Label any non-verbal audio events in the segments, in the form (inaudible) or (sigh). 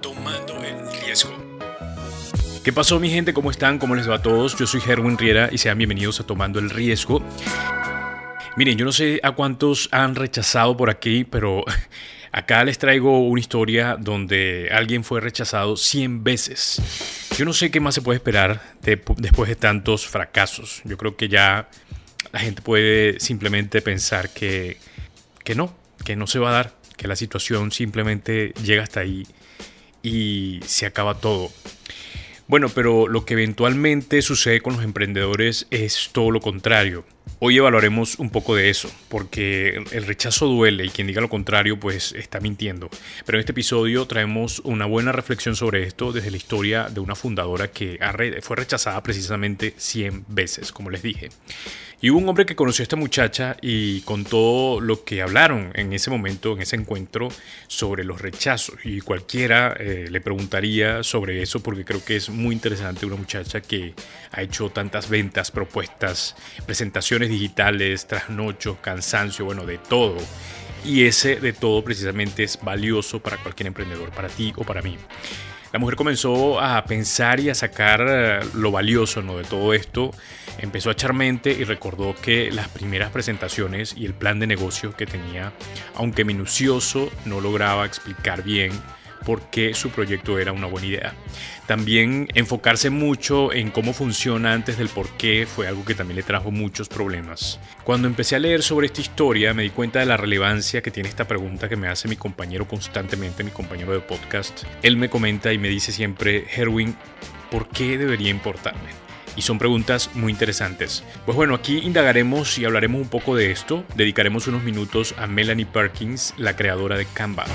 tomando el riesgo. ¿Qué pasó mi gente? ¿Cómo están? ¿Cómo les va a todos? Yo soy Herwin Riera y sean bienvenidos a Tomando el Riesgo. Miren, yo no sé a cuántos han rechazado por aquí, pero (laughs) acá les traigo una historia donde alguien fue rechazado 100 veces. Yo no sé qué más se puede esperar después de tantos fracasos. Yo creo que ya la gente puede simplemente pensar que, que no, que no se va a dar, que la situación simplemente llega hasta ahí y se acaba todo. Bueno, pero lo que eventualmente sucede con los emprendedores es todo lo contrario. Hoy evaluaremos un poco de eso, porque el rechazo duele y quien diga lo contrario pues está mintiendo. Pero en este episodio traemos una buena reflexión sobre esto desde la historia de una fundadora que fue rechazada precisamente 100 veces, como les dije. Y hubo un hombre que conoció a esta muchacha y contó lo que hablaron en ese momento, en ese encuentro, sobre los rechazos. Y cualquiera eh, le preguntaría sobre eso porque creo que es muy interesante una muchacha que ha hecho tantas ventas, propuestas, presentaciones digitales, trasnochos, cansancio, bueno, de todo. Y ese de todo precisamente es valioso para cualquier emprendedor, para ti o para mí. La mujer comenzó a pensar y a sacar eh, lo valioso ¿no? de todo esto. Empezó a echar mente y recordó que las primeras presentaciones y el plan de negocio que tenía, aunque minucioso, no lograba explicar bien por qué su proyecto era una buena idea. También enfocarse mucho en cómo funciona antes del por qué fue algo que también le trajo muchos problemas. Cuando empecé a leer sobre esta historia me di cuenta de la relevancia que tiene esta pregunta que me hace mi compañero constantemente, mi compañero de podcast. Él me comenta y me dice siempre, Herwin, ¿por qué debería importarme? Y son preguntas muy interesantes. Pues bueno, aquí indagaremos y hablaremos un poco de esto. Dedicaremos unos minutos a Melanie Perkins, la creadora de Canva.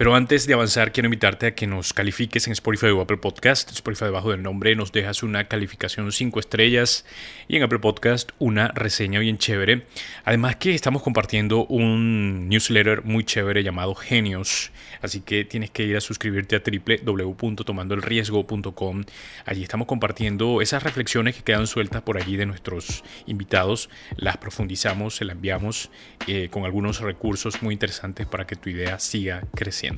Pero antes de avanzar, quiero invitarte a que nos califiques en Spotify o Apple Podcast. Spotify debajo del nombre nos dejas una calificación 5 estrellas y en Apple Podcast una reseña bien chévere. Además que estamos compartiendo un newsletter muy chévere llamado Genios. Así que tienes que ir a suscribirte a www.tomandoelriesgo.com. Allí estamos compartiendo esas reflexiones que quedan sueltas por allí de nuestros invitados. Las profundizamos, se las enviamos eh, con algunos recursos muy interesantes para que tu idea siga creciendo.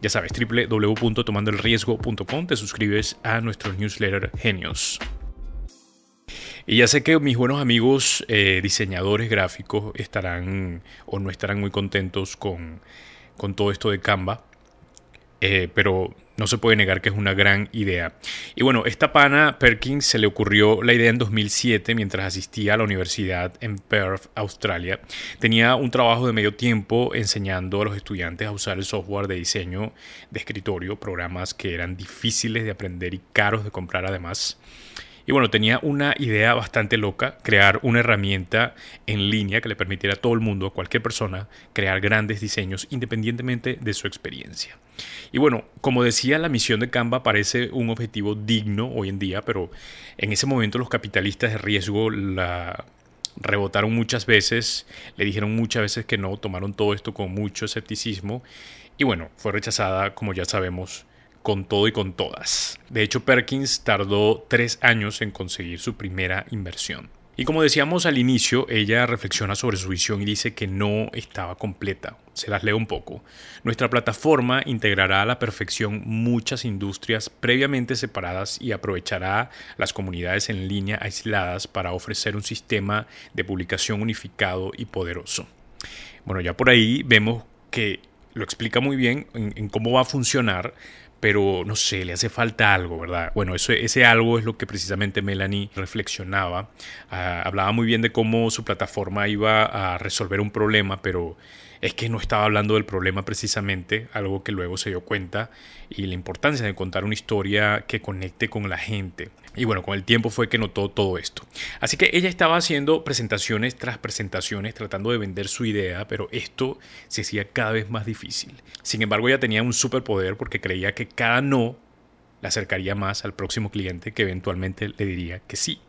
Ya sabes, www.tomandoelriesgo.com, te suscribes a nuestro newsletter Genios. Y ya sé que mis buenos amigos eh, diseñadores gráficos estarán o no estarán muy contentos con, con todo esto de Canva, eh, pero no se puede negar que es una gran idea. Y bueno, esta pana Perkins se le ocurrió la idea en 2007 mientras asistía a la universidad en Perth, Australia. Tenía un trabajo de medio tiempo enseñando a los estudiantes a usar el software de diseño de escritorio, programas que eran difíciles de aprender y caros de comprar además. Y bueno, tenía una idea bastante loca, crear una herramienta en línea que le permitiera a todo el mundo, a cualquier persona, crear grandes diseños independientemente de su experiencia. Y bueno, como decía, la misión de Canva parece un objetivo digno hoy en día, pero en ese momento los capitalistas de riesgo la rebotaron muchas veces, le dijeron muchas veces que no, tomaron todo esto con mucho escepticismo y bueno, fue rechazada, como ya sabemos, con todo y con todas. De hecho, Perkins tardó tres años en conseguir su primera inversión. Y como decíamos al inicio, ella reflexiona sobre su visión y dice que no estaba completa. Se las leo un poco. Nuestra plataforma integrará a la perfección muchas industrias previamente separadas y aprovechará las comunidades en línea aisladas para ofrecer un sistema de publicación unificado y poderoso. Bueno, ya por ahí vemos que lo explica muy bien en, cómo va a funcionar, pero no sé, le hace falta algo, ¿verdad? Bueno, eso, ese algo es lo que precisamente Melanie reflexionaba. Ah, hablaba muy bien de cómo su plataforma iba a resolver un problema, pero es que no estaba hablando del problema precisamente, algo que luego se dio cuenta, y la importancia de contar una historia que conecte con la gente. Y bueno, con el tiempo fue que notó todo esto. Así que ella estaba haciendo presentaciones tras presentaciones, tratando de vender su idea, pero esto se hacía cada vez más difícil. Sin embargo, ella tenía un superpoder porque creía que cada no la acercaría más al próximo cliente que eventualmente le diría que sí.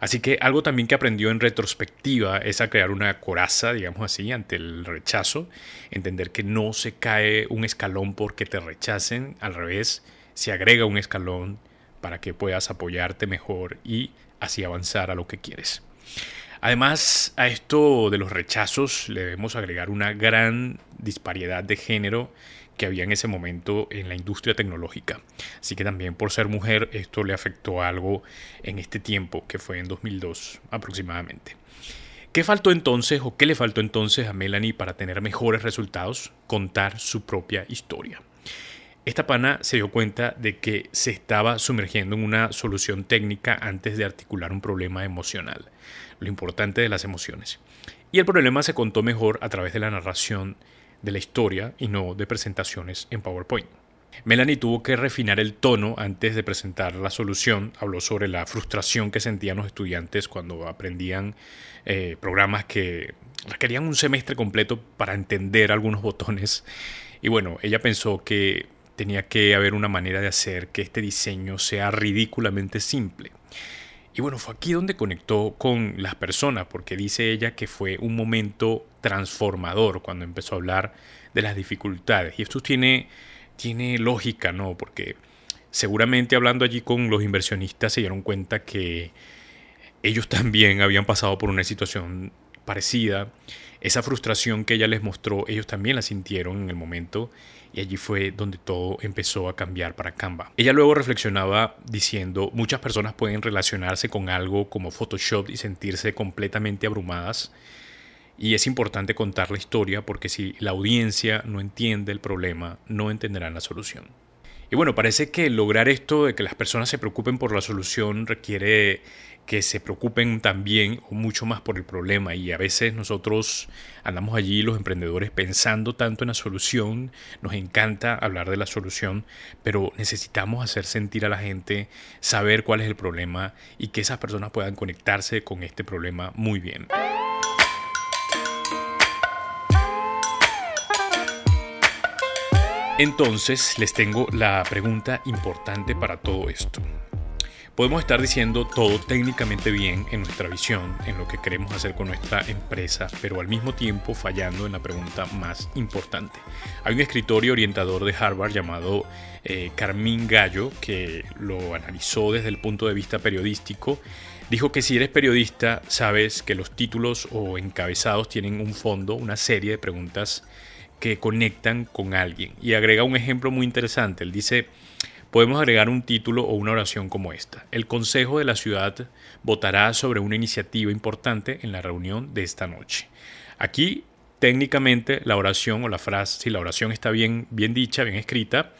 Así que algo también que aprendió en retrospectiva es a crear una coraza, digamos así, ante el rechazo, entender que no se cae un escalón porque te rechacen, al revés, se agrega un escalón para que puedas apoyarte mejor y así avanzar a lo que quieres. Además, a esto de los rechazos le debemos agregar una gran disparidad de género que había en ese momento en la industria tecnológica. Así que también por ser mujer esto le afectó algo en este tiempo, que fue en 2002 aproximadamente. ¿Qué faltó entonces o qué le faltó entonces a Melanie para tener mejores resultados? Contar su propia historia. Esta pana se dio cuenta de que se estaba sumergiendo en una solución técnica antes de articular un problema emocional, lo importante de las emociones. Y el problema se contó mejor a través de la narración de la historia y no de presentaciones en PowerPoint. Melanie tuvo que refinar el tono antes de presentar la solución. Habló sobre la frustración que sentían los estudiantes cuando aprendían eh, programas que requerían un semestre completo para entender algunos botones. Y bueno, ella pensó que tenía que haber una manera de hacer que este diseño sea ridículamente simple. Y bueno, fue aquí donde conectó con las personas, porque dice ella que fue un momento transformador cuando empezó a hablar de las dificultades. Y esto tiene, tiene lógica, ¿no? Porque seguramente hablando allí con los inversionistas se dieron cuenta que ellos también habían pasado por una situación parecida. Esa frustración que ella les mostró, ellos también la sintieron en el momento y allí fue donde todo empezó a cambiar para Canva. Ella luego reflexionaba diciendo, muchas personas pueden relacionarse con algo como Photoshop y sentirse completamente abrumadas. Y es importante contar la historia porque si la audiencia no entiende el problema, no entenderán la solución. Y bueno, parece que lograr esto de que las personas se preocupen por la solución requiere que se preocupen también o mucho más por el problema y a veces nosotros andamos allí los emprendedores pensando tanto en la solución, nos encanta hablar de la solución, pero necesitamos hacer sentir a la gente, saber cuál es el problema y que esas personas puedan conectarse con este problema muy bien. Entonces les tengo la pregunta importante para todo esto. Podemos estar diciendo todo técnicamente bien en nuestra visión, en lo que queremos hacer con nuestra empresa, pero al mismo tiempo fallando en la pregunta más importante. Hay un escritor y orientador de Harvard llamado eh, Carmín Gallo que lo analizó desde el punto de vista periodístico. Dijo que si eres periodista sabes que los títulos o encabezados tienen un fondo, una serie de preguntas que conectan con alguien. Y agrega un ejemplo muy interesante. Él dice, podemos agregar un título o una oración como esta. El Consejo de la Ciudad votará sobre una iniciativa importante en la reunión de esta noche. Aquí, técnicamente, la oración o la frase, si la oración está bien, bien dicha, bien escrita,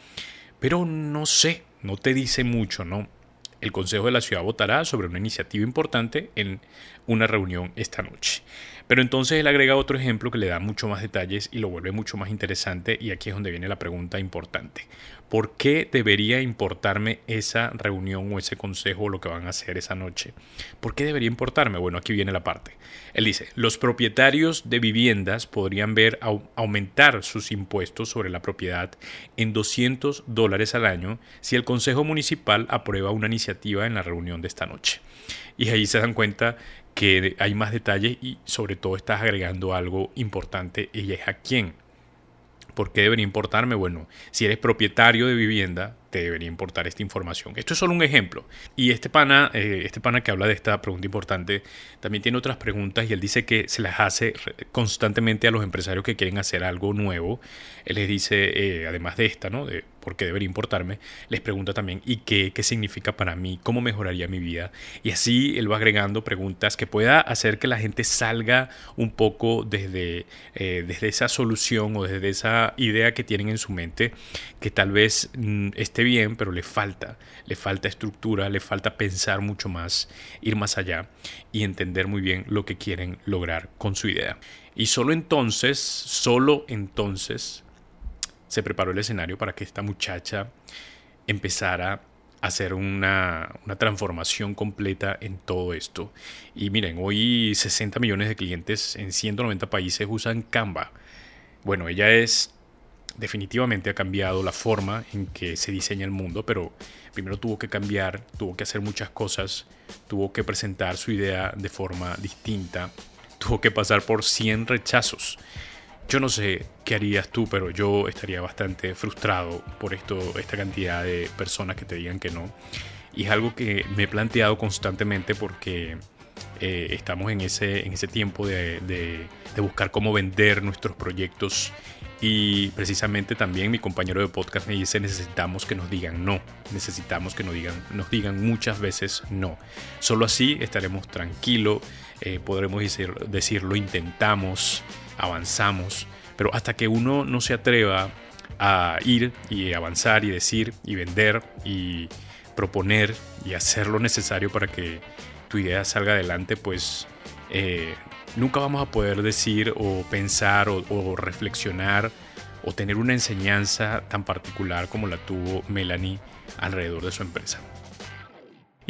pero no sé, no te dice mucho, ¿no? El Consejo de la Ciudad votará sobre una iniciativa importante en una reunión esta noche. Pero entonces él agrega otro ejemplo que le da mucho más detalles y lo vuelve mucho más interesante y aquí es donde viene la pregunta importante. ¿Por qué debería importarme esa reunión o ese consejo o lo que van a hacer esa noche? ¿Por qué debería importarme? Bueno, aquí viene la parte. Él dice, los propietarios de viviendas podrían ver aumentar sus impuestos sobre la propiedad en 200 dólares al año si el Consejo Municipal aprueba una iniciativa en la reunión de esta noche. Y ahí se dan cuenta que hay más detalles y sobre todo estás agregando algo importante y es a quién. ¿Por qué debería importarme? Bueno, si eres propietario de vivienda, te debería importar esta información. Esto es solo un ejemplo. Y este pana, eh, este pana que habla de esta pregunta importante, también tiene otras preguntas y él dice que se las hace constantemente a los empresarios que quieren hacer algo nuevo. Él les dice, eh, además de esta, ¿no? De por qué debería importarme, les pregunta también, ¿y qué, qué significa para mí? ¿Cómo mejoraría mi vida? Y así él va agregando preguntas que pueda hacer que la gente salga un poco desde, eh, desde esa solución o desde esa idea que tienen en su mente, que tal vez mm, esté bien, pero le falta, le falta estructura, le falta pensar mucho más, ir más allá y entender muy bien lo que quieren lograr con su idea. Y solo entonces, solo entonces se preparó el escenario para que esta muchacha empezara a hacer una, una, transformación completa en todo esto. Y miren, hoy 60 millones de clientes en 190 países usan Canva. Bueno, ella es definitivamente ha cambiado la forma en que se diseña el mundo, pero primero tuvo que cambiar, tuvo que hacer muchas cosas, tuvo que presentar su idea de forma distinta, tuvo que pasar por 100 rechazos. Yo no sé qué harías tú, pero yo estaría bastante frustrado por esto, esta cantidad de personas que te digan que no. Y es algo que me he planteado constantemente porque eh, estamos en ese, en ese tiempo de, de, buscar cómo vender nuestros proyectos. Y precisamente también mi compañero de podcast me dice necesitamos que nos digan no, necesitamos que nos digan, nos digan muchas veces no. Solo así estaremos tranquilos, eh, podremos decir, decir lo intentamos, avanzamos, pero hasta que uno no se atreva a ir y avanzar y decir y vender y proponer y hacer lo necesario para que tu idea salga adelante, pues eh, nunca vamos a poder decir o pensar o, reflexionar o tener una enseñanza tan particular como la tuvo Melanie alrededor de su empresa.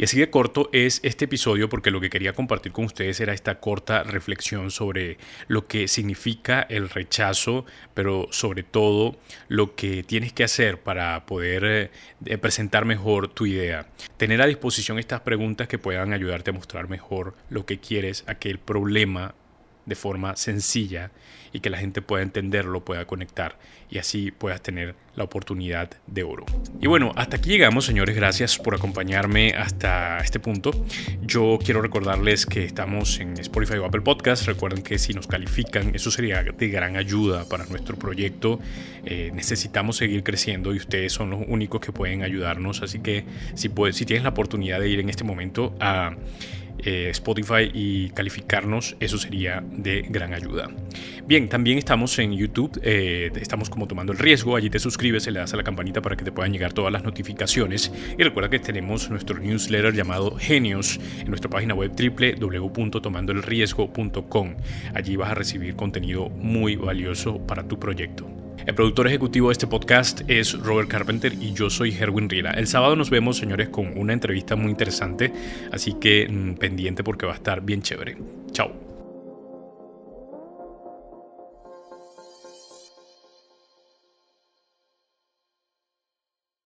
Y así corto es este episodio porque lo que quería compartir con ustedes era esta corta reflexión sobre lo que significa el rechazo, pero sobre todo lo que tienes que hacer para poder eh, presentar mejor tu idea. Tener a disposición estas preguntas que puedan ayudarte a mostrar mejor lo que quieres, a que el problema de forma sencilla y que la gente pueda entenderlo, pueda conectar y así puedas tener la oportunidad de oro. Y bueno, hasta aquí llegamos, señores. Gracias por acompañarme hasta este punto. Yo quiero recordarles que estamos en Spotify o Apple Podcast. Recuerden que si nos califican, eso sería de gran ayuda para nuestro proyecto. Eh, necesitamos seguir creciendo y ustedes son los únicos que pueden ayudarnos. Así que si, puedes, si tienes la oportunidad de ir en este momento a eh, Spotify y calificarnos, eso sería de gran ayuda. Bien, también estamos en YouTube, eh, estamos como tomando el riesgo, allí te suscribes, le das a la campanita para que te puedan llegar todas las notificaciones y recuerda que tenemos nuestro newsletter llamado Genios en nuestra página web www.tomandoelriesgo.com. Allí vas a recibir contenido muy valioso para tu proyecto. El productor ejecutivo de este podcast es Robert Carpenter y yo soy Herwin Riera. El sábado nos vemos, señores, con una entrevista muy interesante, así que mm, pendiente porque va a estar bien chévere. Chao.